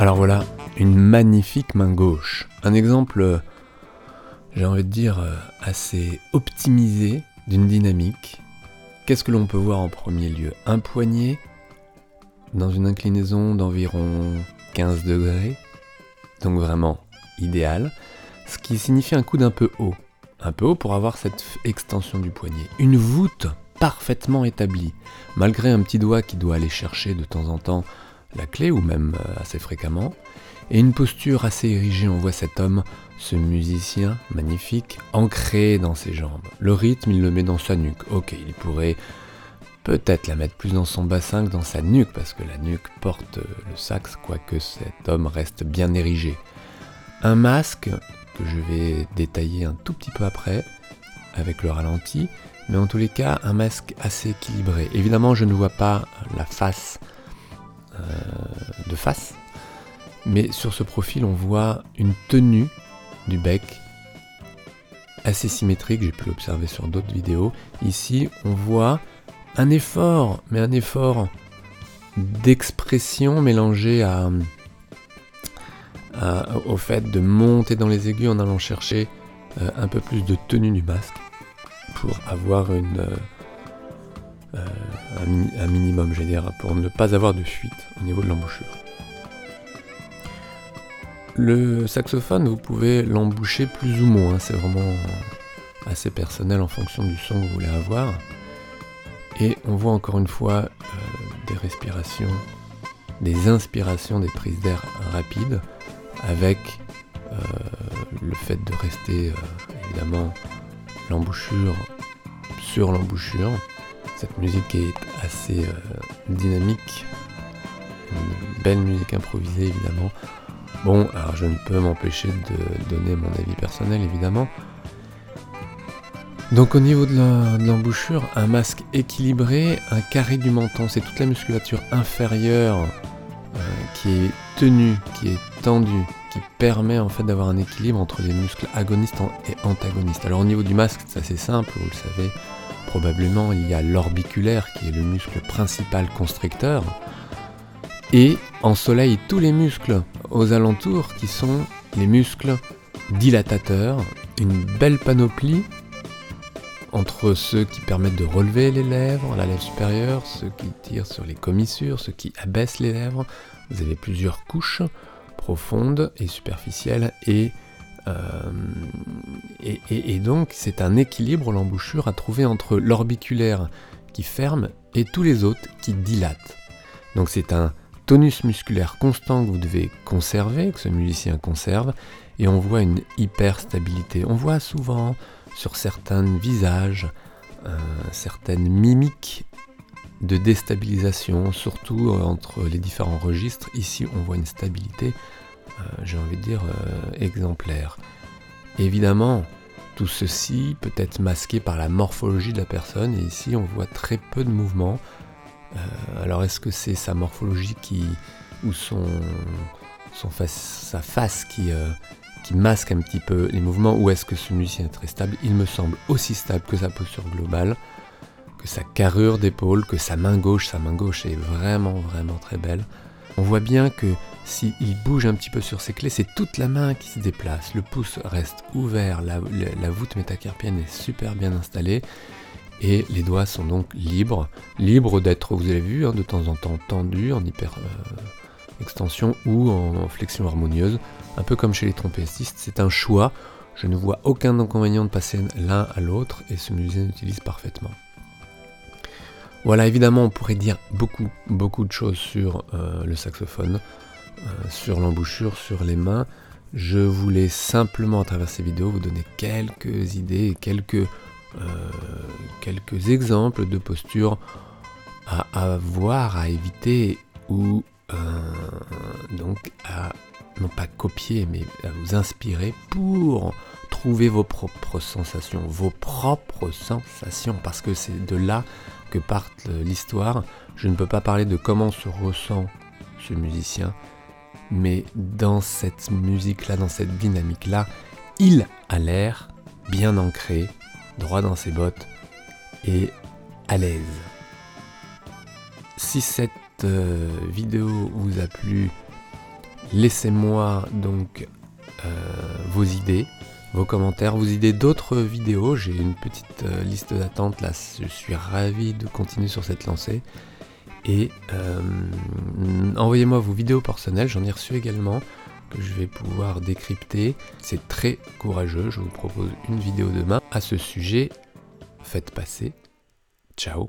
Alors voilà, une magnifique main gauche. Un exemple, j'ai envie de dire, assez optimisé d'une dynamique. Qu'est-ce que l'on peut voir en premier lieu? Un poignet dans une inclinaison d'environ 15 degrés, donc vraiment idéal, ce qui signifie un coude un peu haut. Un peu haut pour avoir cette extension du poignet. Une voûte parfaitement établie, malgré un petit doigt qui doit aller chercher de temps en temps la clé, ou même euh, assez fréquemment, et une posture assez érigée. On voit cet homme, ce musicien magnifique, ancré dans ses jambes. Le rythme, il le met dans sa nuque. Ok, il pourrait peut-être la mettre plus dans son bassin que dans sa nuque, parce que la nuque porte le sax, quoique cet homme reste bien érigé. Un masque que je vais détailler un tout petit peu après, avec le ralenti, mais en tous les cas, un masque assez équilibré. Évidemment, je ne vois pas la face euh, de face, mais sur ce profil, on voit une tenue du bec assez symétrique, j'ai pu l'observer sur d'autres vidéos. Ici, on voit un effort, mais un effort d'expression mélangé au fait de monter dans les aigus en allant chercher euh, un peu plus de tenue du masque pour avoir une, euh, un, minimum, je dire, pour ne pas avoir de fuite au niveau de l'embouchure. Le saxophone, vous pouvez l'emboucher plus ou moins, c'est vraiment assez personnel en fonction du son que vous voulez avoir. Et on voit encore une fois euh, des respirations, des inspirations, des prises d'air rapides, avec euh, le fait de rester évidemment l'embouchure sur l'embouchure. Cette musique est assez dynamique, une belle musique improvisée évidemment. Bon, alors je ne peux m'empêcher de donner mon avis personnel évidemment, donc au niveau de l'embouchure, un masque équilibré, un carré du menton, c'est toute la musculature inférieure euh, qui est tenue, qui est tendue, qui permet en fait d'avoir un équilibre entre les muscles agonistes et antagonistes. Alors au niveau du masque, c'est assez simple, vous le savez probablement, il y a l'orbiculaire qui est le muscle principal constricteur, et en soleil tous les muscles aux alentours qui sont les muscles dilatateurs, une belle panoplie entre ceux qui permettent de relever les lèvres, la lèvre supérieure, ceux qui tirent sur les commissures, ceux qui abaissent les lèvres. Vous avez plusieurs couches profondes et superficielles et, euh, et, donc c'est un équilibre l'embouchure à trouver entre l'orbiculaire qui ferme et tous les autres qui dilatent. Donc c'est un tonus musculaire constant que vous devez conserver, que ce musicien conserve, et on voit une hyperstabilité. On voit souvent sur certains visages, euh, certaines mimiques de déstabilisation, surtout euh, entre les différents registres. Ici, on voit une stabilité, euh, j'ai envie de dire, exemplaire. Évidemment, tout ceci peut être masqué par la morphologie de la personne, et ici, on voit très peu de mouvements. alors, est-ce que c'est sa morphologie qui, ou son, face, sa face qui, masque un petit peu les mouvements ou est-ce que ce musicien est très stable? Il me semble aussi stable que sa posture globale, que sa carrure d'épaule, que sa main gauche. Sa main gauche est vraiment, vraiment très belle. On voit bien que s'il bouge un petit peu sur ses clés, c'est toute la main qui se déplace. Le pouce reste ouvert, la, voûte métacarpienne est super bien installée et les doigts sont donc libres, libres d'être, vous avez vu, hein, de temps en temps tendus en hyper euh, extension ou en flexion harmonieuse un peu comme chez les trompettistes, c'est un choix. Je ne vois aucun inconvénient de passer l'un à l'autre et ce musicien utilise parfaitement. Voilà, évidemment, on pourrait dire beaucoup, beaucoup de choses sur euh, le saxophone, euh, sur l'embouchure, sur les mains. Je voulais simplement, à travers ces vidéos, vous donner quelques idées, quelques, euh, quelques exemples de postures à, à voir, à éviter ou donc à non pas copier, mais à vous inspirer pour trouver vos propres sensations, vos propres sensations, parce que c'est de là que part l'histoire. Je ne peux pas parler de comment se ressent ce musicien, mais dans cette musique-là, dans cette dynamique-là, il a l'air bien ancré, droit dans ses bottes et à l'aise. Si cette euh, vidéo vous a plu, Laissez-moi donc euh, vos idées, vos commentaires, vos idées d'autres vidéos. J'ai une petite euh, liste d'attente là, je suis ravi de continuer sur cette lancée. Et envoyez-moi vos vidéos personnelles, j'en ai reçu également, que je vais pouvoir décrypter. C'est très courageux, je vous propose une vidéo demain à ce sujet. Faites passer. Ciao